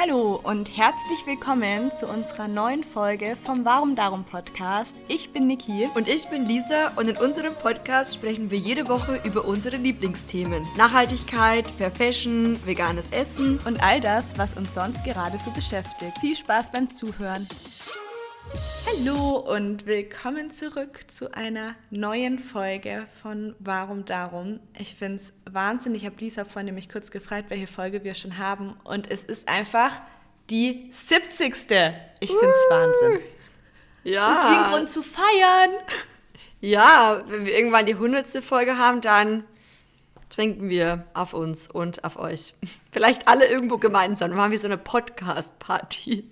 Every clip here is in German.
Hallo und herzlich willkommen zu unserer neuen Folge vom Warum Darum Podcast. Ich bin Niki. Und ich bin Lisa und in unserem Podcast sprechen wir jede Woche über unsere Lieblingsthemen. Nachhaltigkeit, Fair Fashion, veganes Essen und all das, was uns sonst gerade so beschäftigt. Viel Spaß beim Zuhören. Hallo und willkommen zurück zu einer neuen Folge von Warum Darum. Ich finde es wahnsinnig. Ich habe Lisa vorhin nämlich kurz gefragt, welche Folge wir schon haben. Und es ist einfach die 70. Ich finde es uh, Wahnsinn. Ja. Das ist wie ein Grund zu feiern. Ja, wenn wir irgendwann die 100. Folge haben, dann trinken wir auf uns und auf euch. Vielleicht alle irgendwo gemeinsam. Dann machen wir so eine Podcast-Party.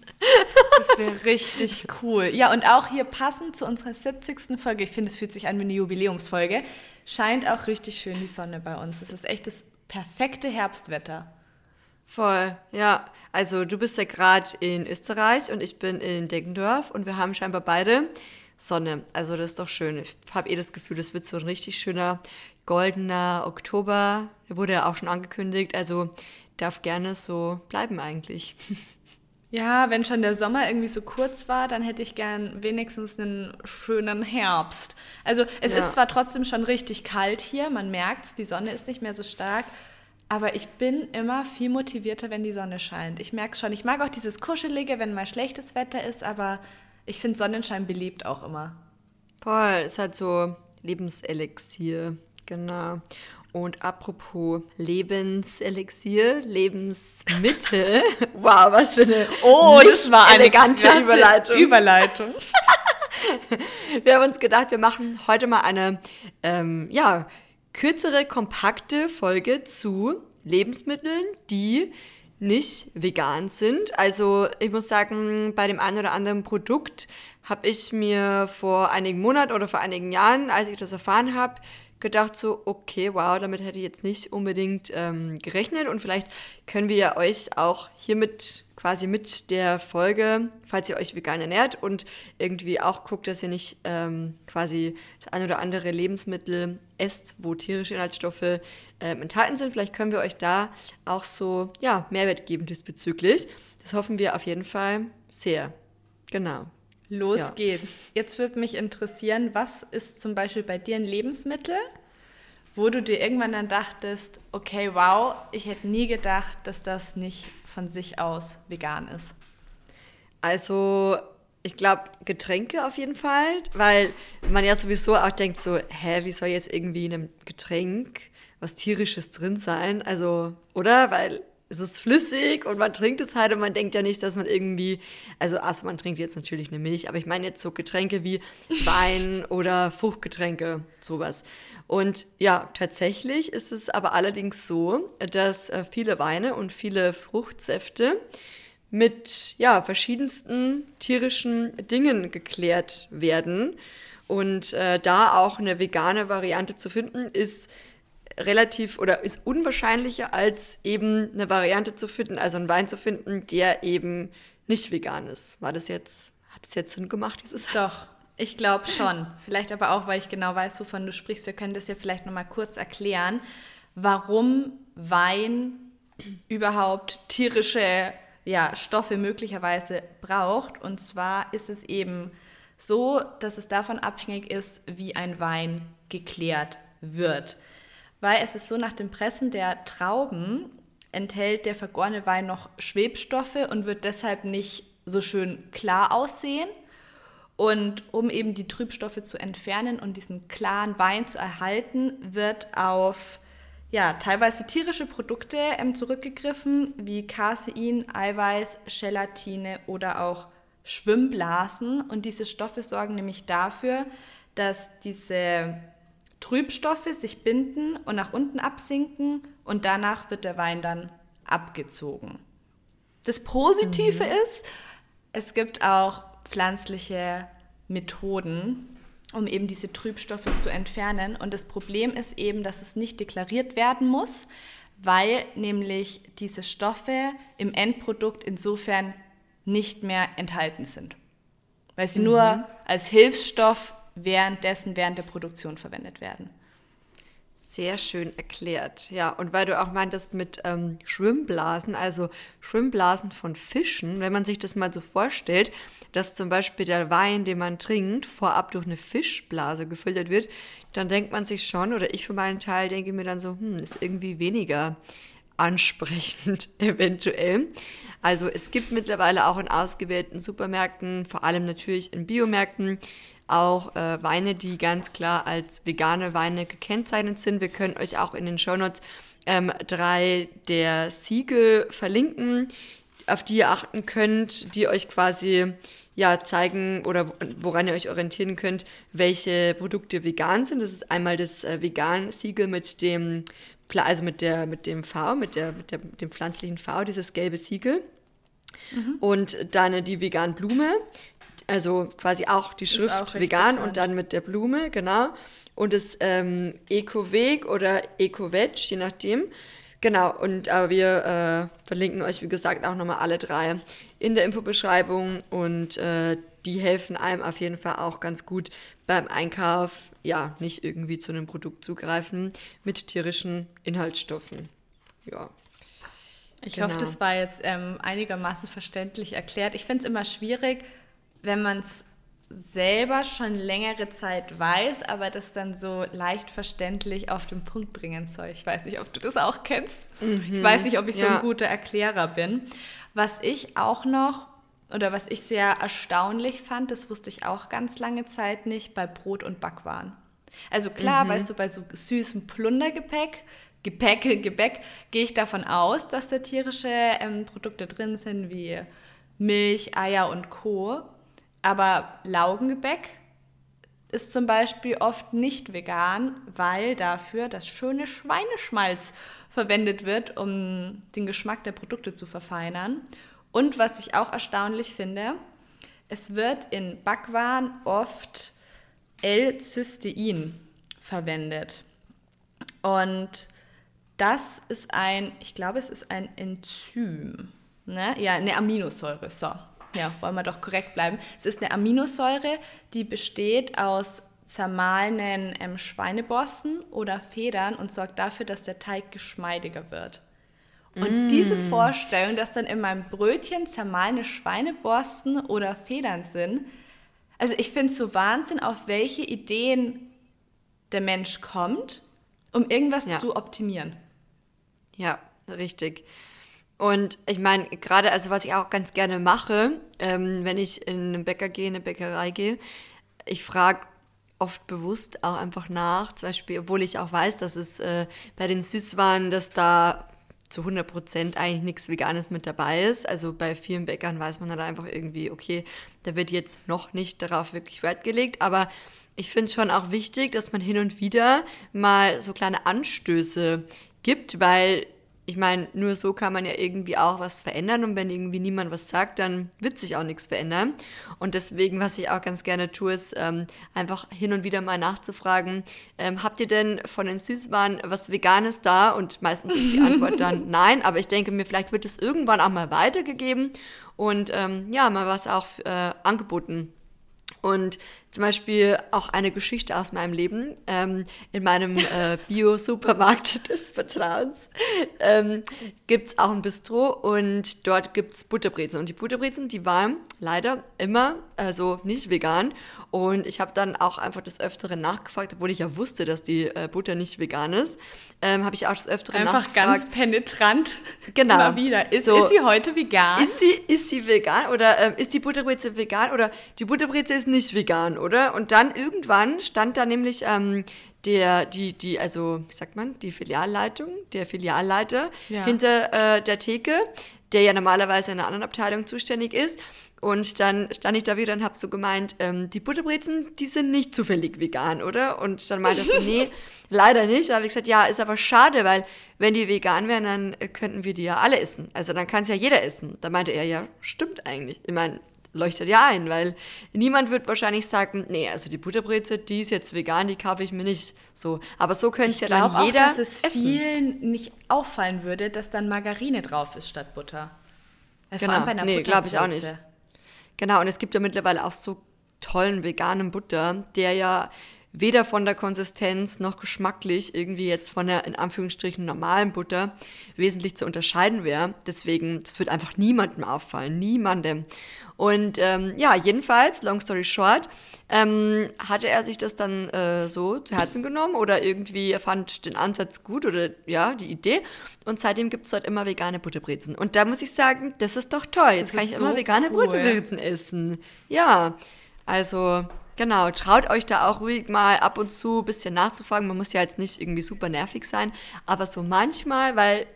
Das wäre richtig cool. Ja, und auch hier passend zu unserer 70. Folge, ich finde, es fühlt sich an wie eine Jubiläumsfolge, scheint auch richtig schön die Sonne bei uns. Es ist echt das perfekte Herbstwetter. Voll, ja. Also du bist ja gerade in Österreich und ich bin in Deggendorf und wir haben scheinbar beide Sonne. Also das ist doch schön. Ich habe eh das Gefühl, das wird so ein richtig schöner goldener Oktober. Wurde ja auch schon angekündigt. Also darf gerne so bleiben eigentlich. Ja, wenn schon der Sommer irgendwie so kurz war, dann hätte ich gern wenigstens einen schönen Herbst. Also es ja. ist zwar trotzdem schon richtig kalt hier, man merkt es, die Sonne ist nicht mehr so stark, aber ich bin immer viel motivierter, wenn die Sonne scheint. Ich merke schon, ich mag auch dieses Kuschelige, wenn mal schlechtes Wetter ist, aber ich finde Sonnenschein belebt auch immer. Voll, ist halt so Lebenselixier, genau. Und apropos Lebenselixier, Lebensmittel. wow, was für eine Oh, das war eine elegante Überleitung. Überleitung. wir haben uns gedacht, wir machen heute mal eine ähm, ja, kürzere, kompakte Folge zu Lebensmitteln, die nicht vegan sind. Also ich muss sagen, bei dem einen oder anderen Produkt habe ich mir vor einigen Monaten oder vor einigen Jahren, als ich das erfahren habe, gedacht so, okay, wow, damit hätte ich jetzt nicht unbedingt ähm, gerechnet und vielleicht können wir ja euch auch hiermit quasi mit der Folge, falls ihr euch vegan ernährt und irgendwie auch guckt, dass ihr nicht ähm, quasi das ein oder andere Lebensmittel esst, wo tierische Inhaltsstoffe äh, enthalten sind. Vielleicht können wir euch da auch so ja, Mehrwert geben diesbezüglich. Das hoffen wir auf jeden Fall sehr. Genau. Los ja. geht's. Jetzt würde mich interessieren, was ist zum Beispiel bei dir ein Lebensmittel, wo du dir irgendwann dann dachtest, okay, wow, ich hätte nie gedacht, dass das nicht von sich aus vegan ist? Also, ich glaube, Getränke auf jeden Fall, weil man ja sowieso auch denkt so, hä, wie soll jetzt irgendwie in einem Getränk was tierisches drin sein? Also, oder? Weil es ist flüssig und man trinkt es halt und man denkt ja nicht, dass man irgendwie, also also man trinkt jetzt natürlich eine Milch, aber ich meine jetzt so Getränke wie Wein oder Fruchtgetränke, sowas. Und ja, tatsächlich ist es aber allerdings so, dass äh, viele Weine und viele Fruchtsäfte mit ja, verschiedensten tierischen Dingen geklärt werden. Und äh, da auch eine vegane Variante zu finden, ist relativ oder ist unwahrscheinlicher als eben eine Variante zu finden, also einen Wein zu finden, der eben nicht vegan ist. War das jetzt, hat es jetzt Sinn gemacht, dieses Satz? Doch, ich glaube schon. Vielleicht aber auch, weil ich genau weiß, wovon du sprichst. Wir können das ja vielleicht nochmal kurz erklären, warum Wein überhaupt tierische ja, Stoffe möglicherweise braucht. Und zwar ist es eben so, dass es davon abhängig ist, wie ein Wein geklärt wird weil es ist so, nach dem Pressen der Trauben enthält der vergorene Wein noch Schwebstoffe und wird deshalb nicht so schön klar aussehen. Und um eben die Trübstoffe zu entfernen und diesen klaren Wein zu erhalten, wird auf ja, teilweise tierische Produkte ähm, zurückgegriffen, wie Casein, Eiweiß, Gelatine oder auch Schwimmblasen. Und diese Stoffe sorgen nämlich dafür, dass diese Trübstoffe sich binden und nach unten absinken und danach wird der Wein dann abgezogen. Das Positive mhm. ist, es gibt auch pflanzliche Methoden, um eben diese Trübstoffe zu entfernen. Und das Problem ist eben, dass es nicht deklariert werden muss, weil nämlich diese Stoffe im Endprodukt insofern nicht mehr enthalten sind. Weil sie mhm. nur als Hilfsstoff währenddessen, während der Produktion verwendet werden. Sehr schön erklärt, ja. Und weil du auch meintest mit ähm, Schwimmblasen, also Schwimmblasen von Fischen, wenn man sich das mal so vorstellt, dass zum Beispiel der Wein, den man trinkt, vorab durch eine Fischblase gefiltert wird, dann denkt man sich schon, oder ich für meinen Teil denke mir dann so, hm, ist irgendwie weniger ansprechend eventuell. Also es gibt mittlerweile auch in ausgewählten Supermärkten, vor allem natürlich in Biomärkten, auch äh, Weine, die ganz klar als vegane Weine gekennzeichnet sind. Wir können euch auch in den Shownotes ähm, drei der Siegel verlinken, auf die ihr achten könnt, die euch quasi ja, zeigen oder woran ihr euch orientieren könnt, welche Produkte vegan sind. Das ist einmal das äh, Vegan-Siegel mit dem, also mit der, mit dem V, mit, der, mit, der, mit dem pflanzlichen V, dieses gelbe Siegel. Mhm. Und dann die vegan Blume, also quasi auch die Schrift auch vegan und dann mit der Blume, genau. Und das ähm, Eco-Weg oder Eco-Veg, je nachdem. Genau, und aber wir äh, verlinken euch, wie gesagt, auch nochmal alle drei in der Infobeschreibung und äh, die helfen einem auf jeden Fall auch ganz gut beim Einkauf, ja, nicht irgendwie zu einem Produkt zugreifen mit tierischen Inhaltsstoffen. Ja. Ich genau. hoffe, das war jetzt ähm, einigermaßen verständlich erklärt. Ich finde es immer schwierig, wenn man es selber schon längere Zeit weiß, aber das dann so leicht verständlich auf den Punkt bringen soll. Ich weiß nicht, ob du das auch kennst. Mhm, ich weiß nicht, ob ich ja. so ein guter Erklärer bin. Was ich auch noch oder was ich sehr erstaunlich fand, das wusste ich auch ganz lange Zeit nicht, bei Brot und Backwaren. Also klar, mhm. weißt du, bei so süßem Plundergepäck, Gepäck, Gebäck, gehe ich davon aus, dass da tierische ähm, Produkte drin sind, wie Milch, Eier und Co. Aber Laugengebäck ist zum Beispiel oft nicht vegan, weil dafür das schöne Schweineschmalz verwendet wird, um den Geschmack der Produkte zu verfeinern. Und was ich auch erstaunlich finde, es wird in Backwaren oft L-Cystein verwendet. Und das ist ein, ich glaube, es ist ein Enzym. Ne? Ja, eine Aminosäure. So, ja, wollen wir doch korrekt bleiben. Es ist eine Aminosäure, die besteht aus zermahlenen ähm, Schweineborsten oder Federn und sorgt dafür, dass der Teig geschmeidiger wird. Und mm. diese Vorstellung, dass dann in meinem Brötchen zermahlene Schweineborsten oder Federn sind, also ich finde es so Wahnsinn, auf welche Ideen der Mensch kommt, um irgendwas ja. zu optimieren. Ja, richtig. Und ich meine, gerade, also was ich auch ganz gerne mache, ähm, wenn ich in einen Bäcker gehe, in eine Bäckerei gehe, ich frage oft bewusst auch einfach nach, zum Beispiel, obwohl ich auch weiß, dass es äh, bei den Süßwaren, dass da zu 100 Prozent eigentlich nichts Veganes mit dabei ist. Also bei vielen Bäckern weiß man dann einfach irgendwie, okay, da wird jetzt noch nicht darauf wirklich Wert gelegt, aber ich finde schon auch wichtig, dass man hin und wieder mal so kleine Anstöße gibt, weil ich meine, nur so kann man ja irgendwie auch was verändern und wenn irgendwie niemand was sagt, dann wird sich auch nichts verändern. Und deswegen, was ich auch ganz gerne tue, ist ähm, einfach hin und wieder mal nachzufragen, ähm, habt ihr denn von den Süßwaren was Veganes da? Und meistens ist die Antwort dann nein, aber ich denke mir, vielleicht wird es irgendwann auch mal weitergegeben und ähm, ja, mal was auch äh, angeboten. Und zum Beispiel auch eine Geschichte aus meinem Leben. Ähm, in meinem äh, Bio-Supermarkt des Vertrauens ähm, gibt es auch ein Bistro und dort gibt es Butterbrezen. Und die Butterbrezen, die waren leider immer, also nicht vegan. Und ich habe dann auch einfach das Öfteren nachgefragt, obwohl ich ja wusste, dass die äh, Butter nicht vegan ist. Ähm, habe ich auch das Öfteren einfach nachgefragt. Einfach ganz penetrant. Genau. Immer wieder. Ist, so, ist sie heute vegan? Ist sie, ist sie vegan? Oder ähm, ist die Butterbreze vegan? Oder die Butterbreze ist nicht vegan, oder? Und dann irgendwann stand da nämlich ähm, der, die, die, also, wie sagt man, die Filialleitung, der Filialleiter ja. hinter äh, der Theke, der ja normalerweise in einer anderen Abteilung zuständig ist. Und dann stand ich da wieder und habe so gemeint, ähm, die Butterbrezen, die sind nicht zufällig vegan, oder? Und dann meinte er so, nee, leider nicht. Da habe ich gesagt, ja, ist aber schade, weil wenn die vegan wären, dann könnten wir die ja alle essen. Also dann kann es ja jeder essen. Da meinte er, ja, stimmt eigentlich. Ich meine, leuchtet ja ein, weil niemand wird wahrscheinlich sagen, nee, also die Butterbreze, die ist jetzt vegan, die kaufe ich mir nicht. So, aber so könnte es ja dann jeder auch, dass es essen. vielen nicht auffallen würde, dass dann Margarine drauf ist statt Butter. Äh, genau, nee, glaube ich auch nicht. Genau, und es gibt ja mittlerweile auch so tollen veganen Butter, der ja weder von der Konsistenz noch geschmacklich irgendwie jetzt von der in Anführungsstrichen normalen Butter wesentlich zu unterscheiden wäre. Deswegen, das wird einfach niemandem auffallen, niemandem. Und ähm, ja, jedenfalls, long story short, ähm, hatte er sich das dann äh, so zu Herzen genommen oder irgendwie er fand den Ansatz gut oder ja, die Idee. Und seitdem gibt es dort immer vegane Butterbrezen. Und da muss ich sagen, das ist doch toll. Jetzt kann ich so immer vegane cool. Butterbrezen essen. Ja, also Genau, traut euch da auch ruhig mal ab und zu ein bisschen nachzufragen. Man muss ja jetzt nicht irgendwie super nervig sein, aber so manchmal, weil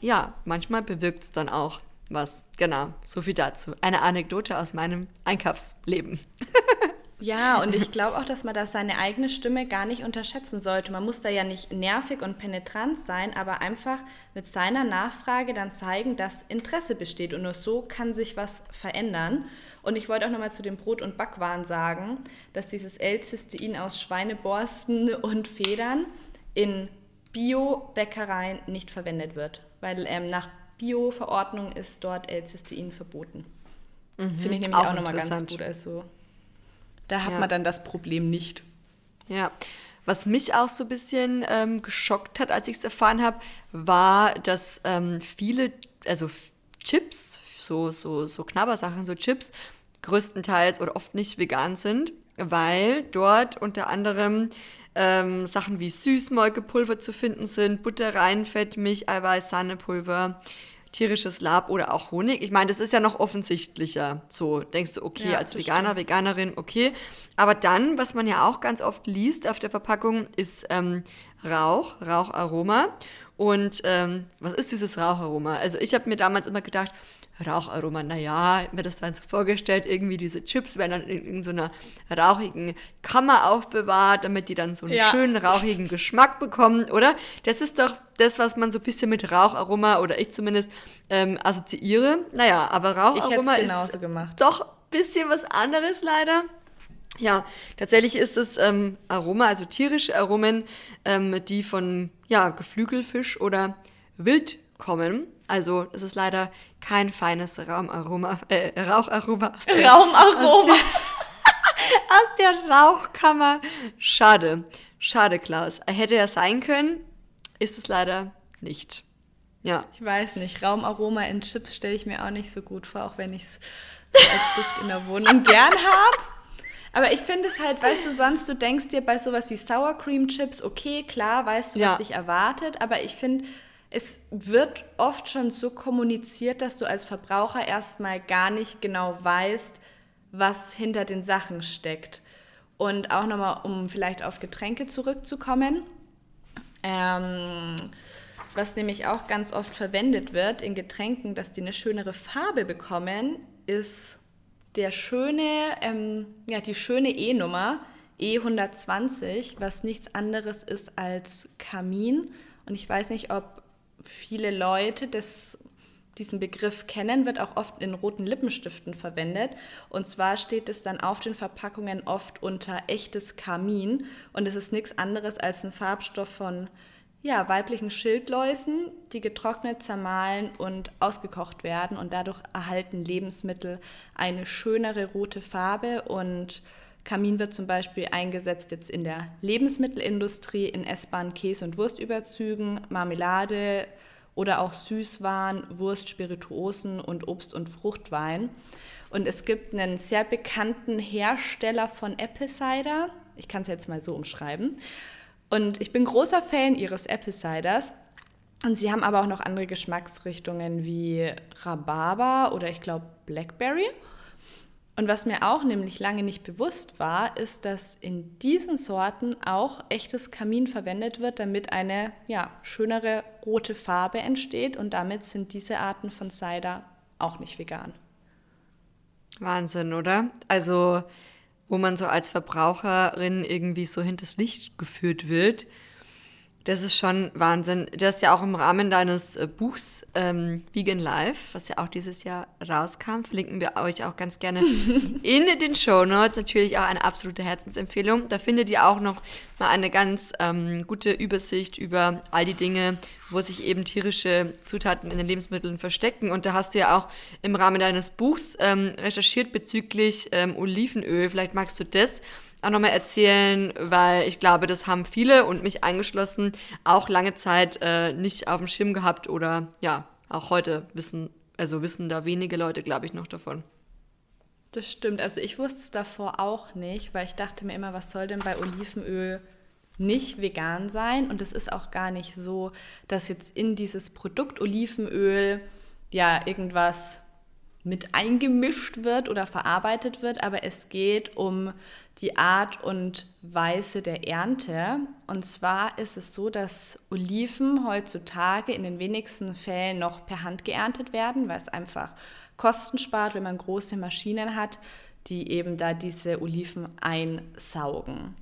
ja, manchmal bewirkt es dann auch was. Genau, so viel dazu. Eine Anekdote aus meinem Einkaufsleben. Ja, und ich glaube auch, dass man da seine eigene Stimme gar nicht unterschätzen sollte. Man muss da ja nicht nervig und penetrant sein, aber einfach mit seiner Nachfrage dann zeigen, dass Interesse besteht. Und nur so kann sich was verändern. Und ich wollte auch nochmal zu dem Brot- und Backwaren sagen, dass dieses L-Cystein aus Schweineborsten und Federn in Bio-Bäckereien nicht verwendet wird. Weil ähm, nach Bio-Verordnung ist dort L-Cystein verboten. Mhm, Finde ich nämlich auch, auch nochmal ganz gut. Also da hat ja. man dann das Problem nicht. Ja. Was mich auch so ein bisschen ähm, geschockt hat, als ich es erfahren habe, war, dass ähm, viele, also Chips, so, so, so Knabbersachen, so Chips, größtenteils oder oft nicht vegan sind, weil dort unter anderem ähm, Sachen wie Süßmolkepulver zu finden sind, Butter, Reinfett, Milch, Eiweiß, Sahnepulver, tierisches Lab oder auch Honig. Ich meine, das ist ja noch offensichtlicher. So denkst du, okay, ja, als Veganer, stimmt. Veganerin, okay. Aber dann, was man ja auch ganz oft liest auf der Verpackung, ist ähm, Rauch, Raucharoma. Und ähm, was ist dieses Raucharoma? Also ich habe mir damals immer gedacht, Raucharoma, naja, mir das dann so vorgestellt, irgendwie diese Chips werden dann in, in so einer rauchigen Kammer aufbewahrt, damit die dann so einen ja. schönen rauchigen Geschmack bekommen, oder? Das ist doch das, was man so ein bisschen mit Raucharoma, oder ich zumindest, ähm, assoziiere. Naja, aber Raucharoma ist gemacht. doch ein bisschen was anderes leider. Ja, tatsächlich ist es ähm, Aroma, also tierische Aromen, ähm, die von ja, Geflügelfisch oder Wild kommen. Also es ist leider kein feines Raumaroma, äh, Raucharoma. Aus der, Raumaroma. Aus der, aus der Rauchkammer. Schade, schade, Klaus. Hätte er sein können, ist es leider nicht. Ja. Ich weiß nicht, Raumaroma in Chips stelle ich mir auch nicht so gut vor, auch wenn ich es als Duft in der Wohnung gern habe. Aber ich finde es halt, weißt du, sonst du denkst dir bei sowas wie Sour Cream Chips, okay, klar, weißt du, was ja. dich erwartet, aber ich finde, es wird oft schon so kommuniziert, dass du als Verbraucher erstmal gar nicht genau weißt, was hinter den Sachen steckt. Und auch nochmal, um vielleicht auf Getränke zurückzukommen, ähm, was nämlich auch ganz oft verwendet wird in Getränken, dass die eine schönere Farbe bekommen, ist der schöne, ähm, ja, die schöne E-Nummer E120, was nichts anderes ist als Kamin. Und ich weiß nicht, ob viele Leute das, diesen Begriff kennen, wird auch oft in roten Lippenstiften verwendet. Und zwar steht es dann auf den Verpackungen oft unter echtes Kamin. Und es ist nichts anderes als ein Farbstoff von ja, weiblichen Schildläusen, die getrocknet, zermahlen und ausgekocht werden. Und dadurch erhalten Lebensmittel eine schönere rote Farbe und Kamin wird zum Beispiel eingesetzt jetzt in der Lebensmittelindustrie, in essbaren Käse- und Wurstüberzügen, Marmelade oder auch Süßwaren, Wurst, Spirituosen und Obst- und Fruchtwein. Und es gibt einen sehr bekannten Hersteller von Apple Cider. Ich kann es jetzt mal so umschreiben. Und ich bin großer Fan ihres Apple Ciders. Und sie haben aber auch noch andere Geschmacksrichtungen wie Rhabarber oder ich glaube Blackberry. Und was mir auch nämlich lange nicht bewusst war, ist, dass in diesen Sorten auch echtes Kamin verwendet wird, damit eine ja, schönere rote Farbe entsteht. Und damit sind diese Arten von Cider auch nicht vegan. Wahnsinn, oder? Also, wo man so als Verbraucherin irgendwie so hinters Licht geführt wird das ist schon Wahnsinn. Du hast ja auch im Rahmen deines äh, Buchs ähm, Vegan Life, was ja auch dieses Jahr rauskam, verlinken wir euch auch ganz gerne in den Show Notes. Natürlich auch eine absolute Herzensempfehlung. Da findet ihr auch noch mal eine ganz ähm, gute Übersicht über all die Dinge, wo sich eben tierische Zutaten in den Lebensmitteln verstecken. Und da hast du ja auch im Rahmen deines Buchs ähm, recherchiert bezüglich ähm, Olivenöl. Vielleicht magst du das auch nochmal erzählen, weil ich glaube, das haben viele und mich eingeschlossen auch lange Zeit äh, nicht auf dem Schirm gehabt oder ja, auch heute wissen, also wissen da wenige Leute, glaube ich, noch davon. Das stimmt. Also ich wusste es davor auch nicht, weil ich dachte mir immer, was soll denn bei Olivenöl nicht vegan sein? Und es ist auch gar nicht so, dass jetzt in dieses Produkt Olivenöl ja irgendwas mit eingemischt wird oder verarbeitet wird, aber es geht um die Art und Weise der Ernte. Und zwar ist es so, dass Oliven heutzutage in den wenigsten Fällen noch per Hand geerntet werden, weil es einfach Kosten spart, wenn man große Maschinen hat, die eben da diese Oliven einsaugen.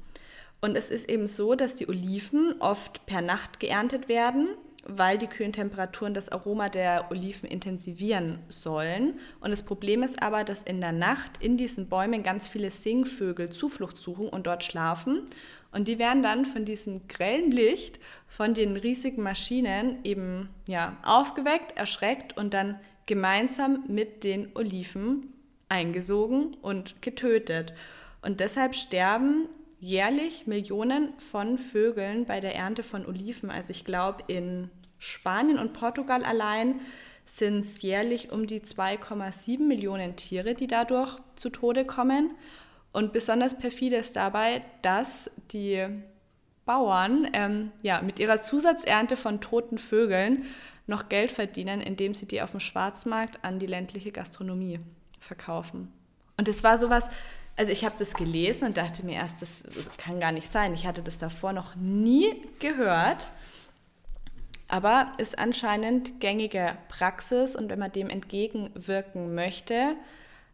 Und es ist eben so, dass die Oliven oft per Nacht geerntet werden weil die kühlen Temperaturen das Aroma der Oliven intensivieren sollen. Und das Problem ist aber, dass in der Nacht in diesen Bäumen ganz viele Singvögel Zuflucht suchen und dort schlafen. Und die werden dann von diesem grellen Licht, von den riesigen Maschinen eben ja, aufgeweckt, erschreckt und dann gemeinsam mit den Oliven eingesogen und getötet. Und deshalb sterben jährlich Millionen von Vögeln bei der Ernte von Oliven. Also ich glaube, in Spanien und Portugal allein sind es jährlich um die 2,7 Millionen Tiere, die dadurch zu Tode kommen. Und besonders perfide ist dabei, dass die Bauern ähm, ja, mit ihrer Zusatzernte von toten Vögeln noch Geld verdienen, indem sie die auf dem Schwarzmarkt an die ländliche Gastronomie verkaufen. Und es war sowas, also ich habe das gelesen und dachte mir erst, das, das, kann gar nicht sein. Ich hatte das davor noch nie gehört. Aber ist anscheinend gängige Praxis und wenn man dem entgegenwirken möchte,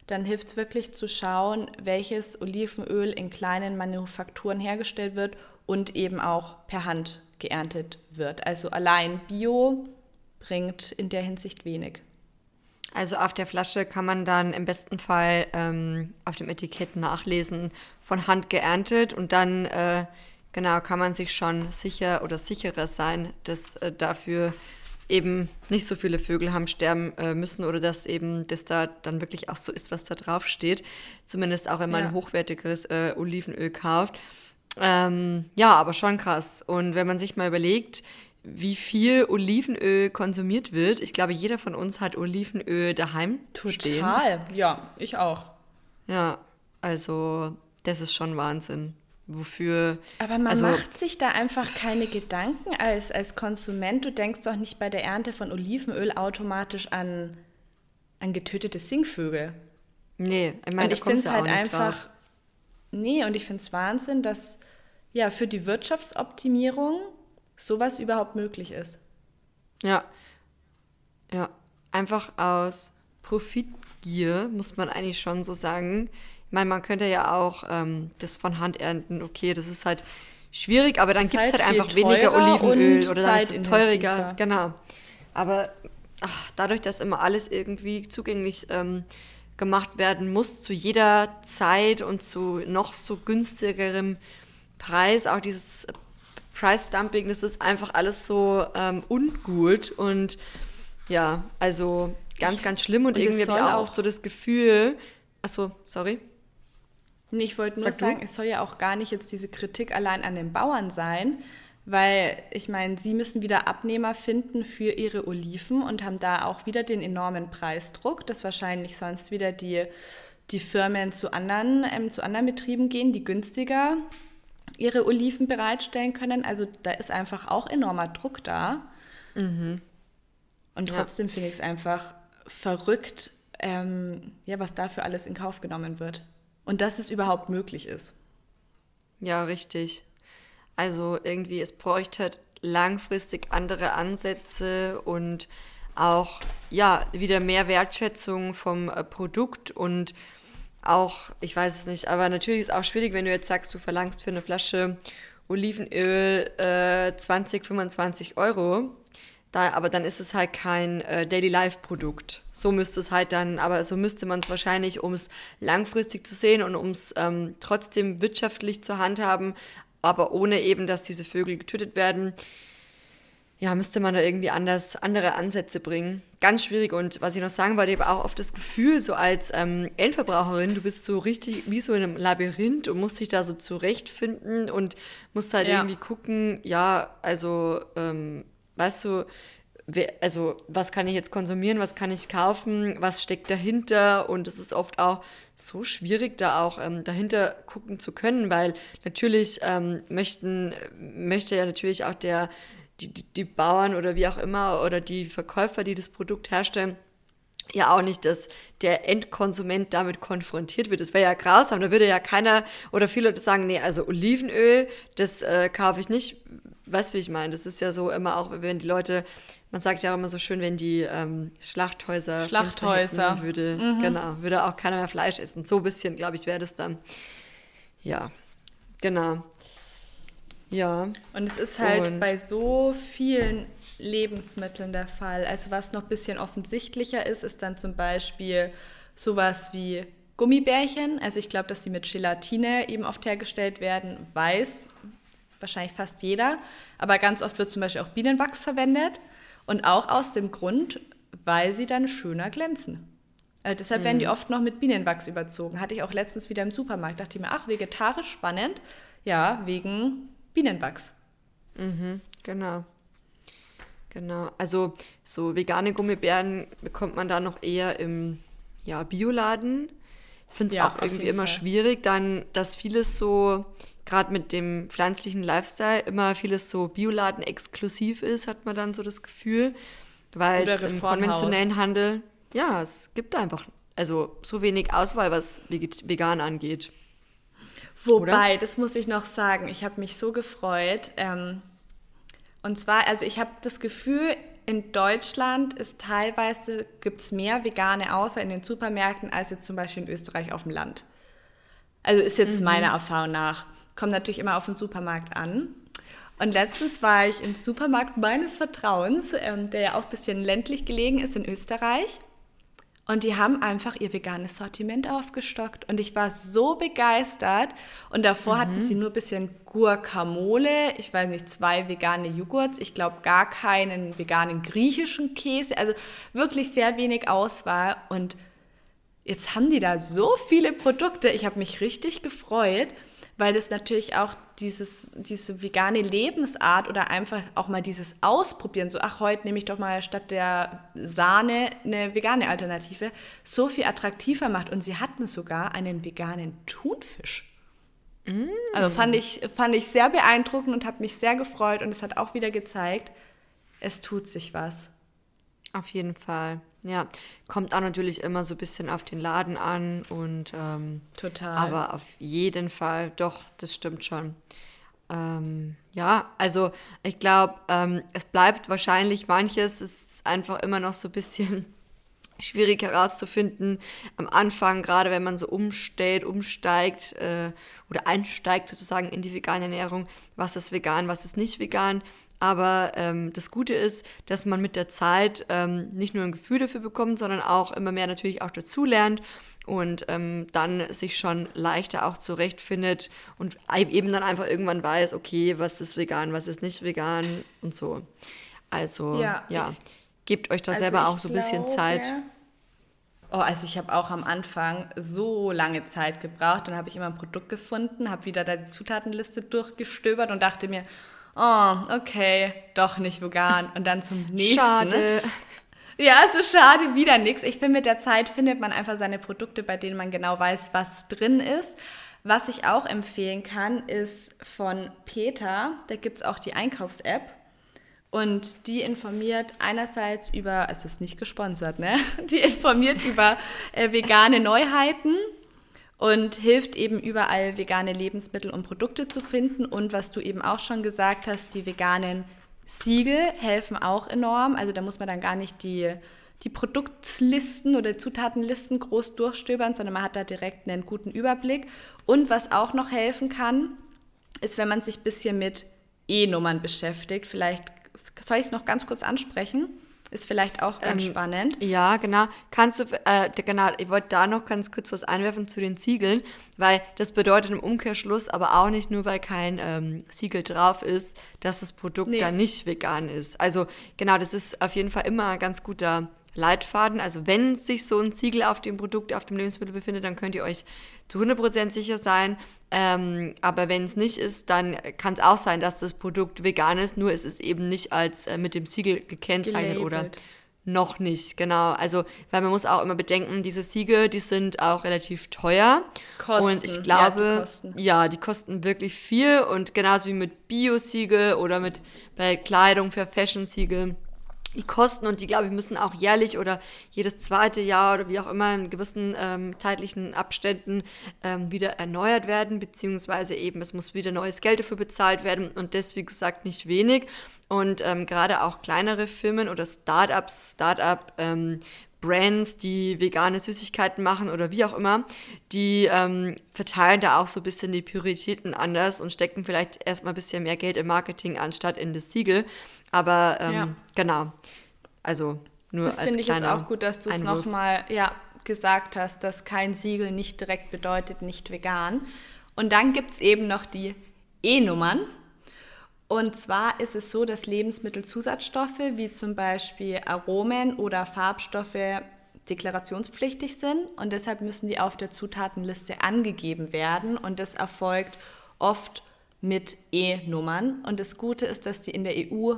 dann hilft es wirklich zu schauen, welches Olivenöl in kleinen Manufakturen hergestellt wird und eben auch per Hand geerntet wird. Also allein Bio bringt in der Hinsicht wenig. Also auf der Flasche kann man dann im besten Fall ähm, auf dem Etikett nachlesen, von Hand geerntet und dann äh, genau kann man sich schon sicher oder sicherer sein, dass äh, dafür eben nicht so viele Vögel haben sterben äh, müssen oder dass eben das da dann wirklich auch so ist, was da drauf steht. Zumindest auch wenn man ja. hochwertiges äh, Olivenöl kauft. Ähm, ja, aber schon krass. Und wenn man sich mal überlegt, wie viel Olivenöl konsumiert wird. Ich glaube, jeder von uns hat Olivenöl daheim Total, stehen. Total, ja, ich auch. Ja, also das ist schon Wahnsinn. Wofür. Aber man also, macht sich da einfach keine Gedanken als, als Konsument. Du denkst doch nicht bei der Ernte von Olivenöl automatisch an, an getötete Singvögel. Nee, ich meine, und ich finde es halt einfach. Drauf. Nee, und ich finde es Wahnsinn, dass ja für die Wirtschaftsoptimierung sowas überhaupt möglich ist. Ja. Ja. Einfach aus Profitgier, muss man eigentlich schon so sagen. Ich meine, man könnte ja auch ähm, das von Hand ernten. Okay, das ist halt schwierig, aber dann gibt es halt, halt einfach weniger Olivenöl oder dann ist es teurer. Genau. Aber ach, dadurch, dass immer alles irgendwie zugänglich ähm, gemacht werden muss, zu jeder Zeit und zu noch so günstigerem Preis, auch dieses Price Dumping, das ist einfach alles so ähm, ungut und ja, also ganz, ganz schlimm und, und irgendwie habe ich auch, auch so das Gefühl, achso, sorry. Nee, ich wollte nur Sag sagen, du? es soll ja auch gar nicht jetzt diese Kritik allein an den Bauern sein, weil ich meine, sie müssen wieder Abnehmer finden für ihre Oliven und haben da auch wieder den enormen Preisdruck, dass wahrscheinlich sonst wieder die, die Firmen zu anderen, ähm, zu anderen Betrieben gehen, die günstiger ihre Oliven bereitstellen können. Also da ist einfach auch enormer Druck da. Mhm. Und trotzdem ja. finde ich es einfach verrückt, ähm, ja, was dafür alles in Kauf genommen wird. Und dass es überhaupt möglich ist. Ja, richtig. Also irgendwie, es bräuchte langfristig andere Ansätze und auch ja wieder mehr Wertschätzung vom äh, Produkt und auch, ich weiß es nicht, aber natürlich ist es auch schwierig, wenn du jetzt sagst, du verlangst für eine Flasche Olivenöl äh, 20, 25 Euro. Da, aber dann ist es halt kein äh, Daily Life Produkt. So müsste es halt dann, aber so müsste man es wahrscheinlich, um es langfristig zu sehen und um es ähm, trotzdem wirtschaftlich zu handhaben, aber ohne eben, dass diese Vögel getötet werden. Ja, müsste man da irgendwie anders, andere Ansätze bringen. Ganz schwierig. Und was ich noch sagen wollte, ich habe auch oft das Gefühl, so als ähm, Endverbraucherin, du bist so richtig wie so in einem Labyrinth und musst dich da so zurechtfinden und musst halt ja. irgendwie gucken, ja, also, ähm, weißt du, also was kann ich jetzt konsumieren, was kann ich kaufen, was steckt dahinter und es ist oft auch so schwierig, da auch ähm, dahinter gucken zu können, weil natürlich ähm, möchten, möchte ja natürlich auch der die, die, Bauern oder wie auch immer oder die Verkäufer, die das Produkt herstellen, ja auch nicht, dass der Endkonsument damit konfrontiert wird. Das wäre ja grausam. Da würde ja keiner oder viele Leute sagen, nee, also Olivenöl, das äh, kaufe ich nicht. Weißt du, wie ich meine? Das ist ja so immer auch, wenn die Leute, man sagt ja auch immer so schön, wenn die ähm, Schlachthäuser, Schlachthäuser hätten, würde, mhm. genau, würde auch keiner mehr Fleisch essen. So ein bisschen, glaube ich, wäre das dann. Ja, genau. Ja. Und es ist halt und bei so vielen Lebensmitteln der Fall. Also was noch ein bisschen offensichtlicher ist, ist dann zum Beispiel sowas wie Gummibärchen. Also ich glaube, dass sie mit Gelatine eben oft hergestellt werden, weiß wahrscheinlich fast jeder. Aber ganz oft wird zum Beispiel auch Bienenwachs verwendet. Und auch aus dem Grund, weil sie dann schöner glänzen. Also deshalb mhm. werden die mhm. oft noch mit Bienenwachs überzogen. Hatte ich auch letztens wieder im Supermarkt. Dachte ich mir, ach, vegetarisch spannend. Ja, wegen Bienenwachs. Mhm, genau. Genau. Also so vegane Gummibären bekommt man da noch eher im ja, Bioladen. Ich finde es ja, auch irgendwie immer Fall. schwierig, dann, dass vieles so, gerade mit dem pflanzlichen Lifestyle, immer vieles so Bioladen exklusiv ist, hat man dann so das Gefühl. Weil im konventionellen Handel, ja, es gibt einfach also so wenig Auswahl, was vegan angeht. Wobei, Oder? das muss ich noch sagen, ich habe mich so gefreut. Ähm, und zwar, also ich habe das Gefühl, in Deutschland ist teilweise, gibt es mehr vegane Auswahl in den Supermärkten als jetzt zum Beispiel in Österreich auf dem Land. Also ist jetzt mhm. meiner Erfahrung nach. Kommt natürlich immer auf den Supermarkt an. Und letztens war ich im Supermarkt meines Vertrauens, ähm, der ja auch ein bisschen ländlich gelegen ist in Österreich. Und die haben einfach ihr veganes Sortiment aufgestockt. Und ich war so begeistert. Und davor mhm. hatten sie nur ein bisschen Guacamole, ich weiß nicht, zwei vegane Joghurts, ich glaube gar keinen veganen griechischen Käse. Also wirklich sehr wenig Auswahl. Und jetzt haben die da so viele Produkte. Ich habe mich richtig gefreut weil das natürlich auch dieses, diese vegane Lebensart oder einfach auch mal dieses Ausprobieren, so ach, heute nehme ich doch mal statt der Sahne eine vegane Alternative, so viel attraktiver macht. Und sie hatten sogar einen veganen Thunfisch. Mm. Also fand ich, fand ich sehr beeindruckend und habe mich sehr gefreut und es hat auch wieder gezeigt, es tut sich was. Auf jeden Fall. Ja, kommt auch natürlich immer so ein bisschen auf den Laden an und ähm, total. Aber auf jeden Fall, doch, das stimmt schon. Ähm, ja, also ich glaube, ähm, es bleibt wahrscheinlich manches, ist einfach immer noch so ein bisschen schwierig herauszufinden am Anfang, gerade wenn man so umstellt, umsteigt äh, oder einsteigt sozusagen in die vegane Ernährung, was ist vegan, was ist nicht vegan. Aber ähm, das Gute ist, dass man mit der Zeit ähm, nicht nur ein Gefühl dafür bekommt, sondern auch immer mehr natürlich auch dazulernt und ähm, dann sich schon leichter auch zurechtfindet und eben dann einfach irgendwann weiß, okay, was ist vegan, was ist nicht vegan und so. Also ja, ja gebt euch da also selber auch so ein bisschen Zeit. Oh, also ich habe auch am Anfang so lange Zeit gebraucht. Dann habe ich immer ein Produkt gefunden, habe wieder da die Zutatenliste durchgestöbert und dachte mir, oh, okay, doch nicht vegan. Und dann zum nächsten. Schade. Ja, so also schade, wieder nichts. Ich finde, mit der Zeit findet man einfach seine Produkte, bei denen man genau weiß, was drin ist. Was ich auch empfehlen kann, ist von Peter. Da gibt es auch die Einkaufs-App. Und die informiert einerseits über, also ist nicht gesponsert, ne? Die informiert über äh, vegane Neuheiten und hilft eben überall vegane Lebensmittel und Produkte zu finden. Und was du eben auch schon gesagt hast, die veganen Siegel helfen auch enorm. Also da muss man dann gar nicht die, die Produktlisten oder Zutatenlisten groß durchstöbern, sondern man hat da direkt einen guten Überblick. Und was auch noch helfen kann, ist, wenn man sich ein bisschen mit E-Nummern beschäftigt. Vielleicht soll ich es noch ganz kurz ansprechen. Ist vielleicht auch ganz ähm, spannend. Ja, genau. Kannst du, äh, genau, ich wollte da noch ganz kurz was einwerfen zu den Siegeln, weil das bedeutet im Umkehrschluss aber auch nicht nur, weil kein ähm, Siegel drauf ist, dass das Produkt nee. dann nicht vegan ist. Also genau, das ist auf jeden Fall immer ein ganz guter Leitfaden. Also wenn sich so ein Siegel auf dem Produkt, auf dem Lebensmittel befindet, dann könnt ihr euch zu 100% sicher sein. Ähm, aber wenn es nicht ist, dann kann es auch sein, dass das Produkt vegan ist, nur es ist eben nicht als äh, mit dem Siegel gekennzeichnet Gelabelt. oder noch nicht, genau. Also, weil man muss auch immer bedenken, diese Siegel, die sind auch relativ teuer. Kosten. Und ich glaube, ja die, kosten. ja, die kosten wirklich viel. Und genauso wie mit Bio-Siegel oder mit bei Kleidung für Fashion-Siegel die Kosten und die, glaube ich, müssen auch jährlich oder jedes zweite Jahr oder wie auch immer in gewissen ähm, zeitlichen Abständen ähm, wieder erneuert werden, beziehungsweise eben es muss wieder neues Geld dafür bezahlt werden und das, wie gesagt, nicht wenig. Und ähm, gerade auch kleinere Firmen oder Startups, Startup ähm, Brands, die vegane Süßigkeiten machen oder wie auch immer, die ähm, verteilen da auch so ein bisschen die Prioritäten anders und stecken vielleicht erstmal ein bisschen mehr Geld im Marketing anstatt in das Siegel. Aber ähm, ja. genau, also nur das finde ich jetzt auch gut, dass du es nochmal ja, gesagt hast, dass kein Siegel nicht direkt bedeutet nicht vegan. Und dann gibt es eben noch die E-Nummern. Und zwar ist es so, dass Lebensmittelzusatzstoffe wie zum Beispiel Aromen oder Farbstoffe deklarationspflichtig sind und deshalb müssen die auf der Zutatenliste angegeben werden und das erfolgt oft mit E-Nummern. Und das Gute ist, dass die in der EU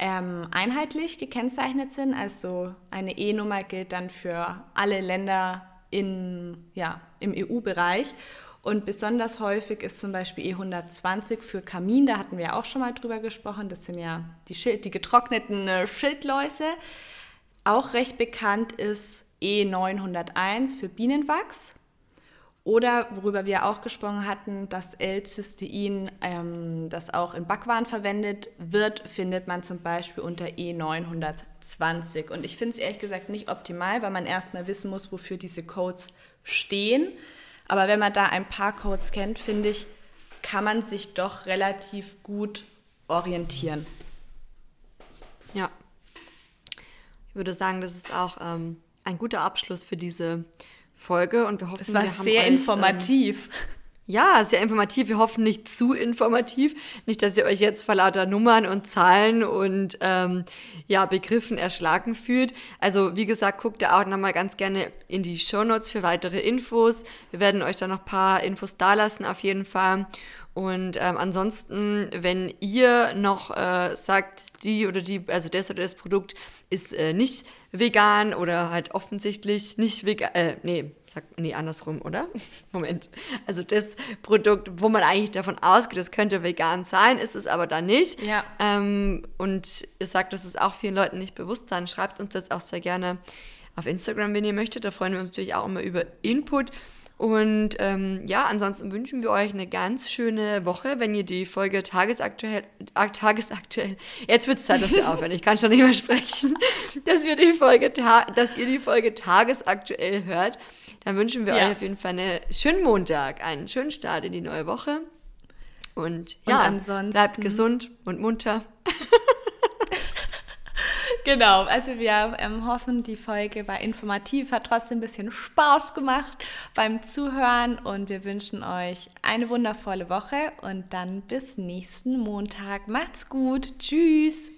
ähm, einheitlich gekennzeichnet sind. Also eine E-Nummer gilt dann für alle Länder in, ja, im EU-Bereich. Und besonders häufig ist zum Beispiel E120 für Kamin, da hatten wir ja auch schon mal drüber gesprochen. Das sind ja die, Schild, die getrockneten äh, Schildläuse. Auch recht bekannt ist E901 für Bienenwachs. Oder worüber wir auch gesprochen hatten, das L-Cystein, ähm, das auch in Backwaren verwendet wird, findet man zum Beispiel unter E920. Und ich finde es ehrlich gesagt nicht optimal, weil man erstmal wissen muss, wofür diese Codes stehen. Aber wenn man da ein paar Codes kennt, finde ich, kann man sich doch relativ gut orientieren. Ja. Ich würde sagen, das ist auch ähm, ein guter Abschluss für diese Folge und wir hoffen, es war wir haben sehr euch, informativ. Ähm, ja, sehr informativ. Wir hoffen nicht zu informativ. Nicht, dass ihr euch jetzt vor lauter Nummern und Zahlen und ähm, ja, Begriffen erschlagen fühlt. Also, wie gesagt, guckt ihr auch nochmal ganz gerne in die Show Notes für weitere Infos. Wir werden euch da noch ein paar Infos dalassen, auf jeden Fall. Und ähm, ansonsten, wenn ihr noch äh, sagt, die oder die, also das oder das Produkt ist äh, nicht vegan oder halt offensichtlich nicht vegan, äh, nee, sag, nee, andersrum, oder? Moment. Also das Produkt, wo man eigentlich davon ausgeht, das könnte vegan sein, ist es aber dann nicht. Ja. Ähm, und ihr sagt, das ist auch vielen Leuten nicht bewusst, dann schreibt uns das auch sehr gerne auf Instagram, wenn ihr möchtet. Da freuen wir uns natürlich auch immer über Input. Und ähm, ja, ansonsten wünschen wir euch eine ganz schöne Woche, wenn ihr die Folge tagesaktuell, äh, tagesaktuell, jetzt wird es Zeit, dass wir aufhören, ich kann schon nicht mehr sprechen, dass, wir die Folge, dass ihr die Folge tagesaktuell hört. Dann wünschen wir ja. euch auf jeden Fall einen schönen Montag, einen schönen Start in die neue Woche. Und ja, und bleibt gesund und munter. Genau, also wir ähm, hoffen, die Folge war informativ, hat trotzdem ein bisschen Spaß gemacht beim Zuhören und wir wünschen euch eine wundervolle Woche und dann bis nächsten Montag. Macht's gut. Tschüss.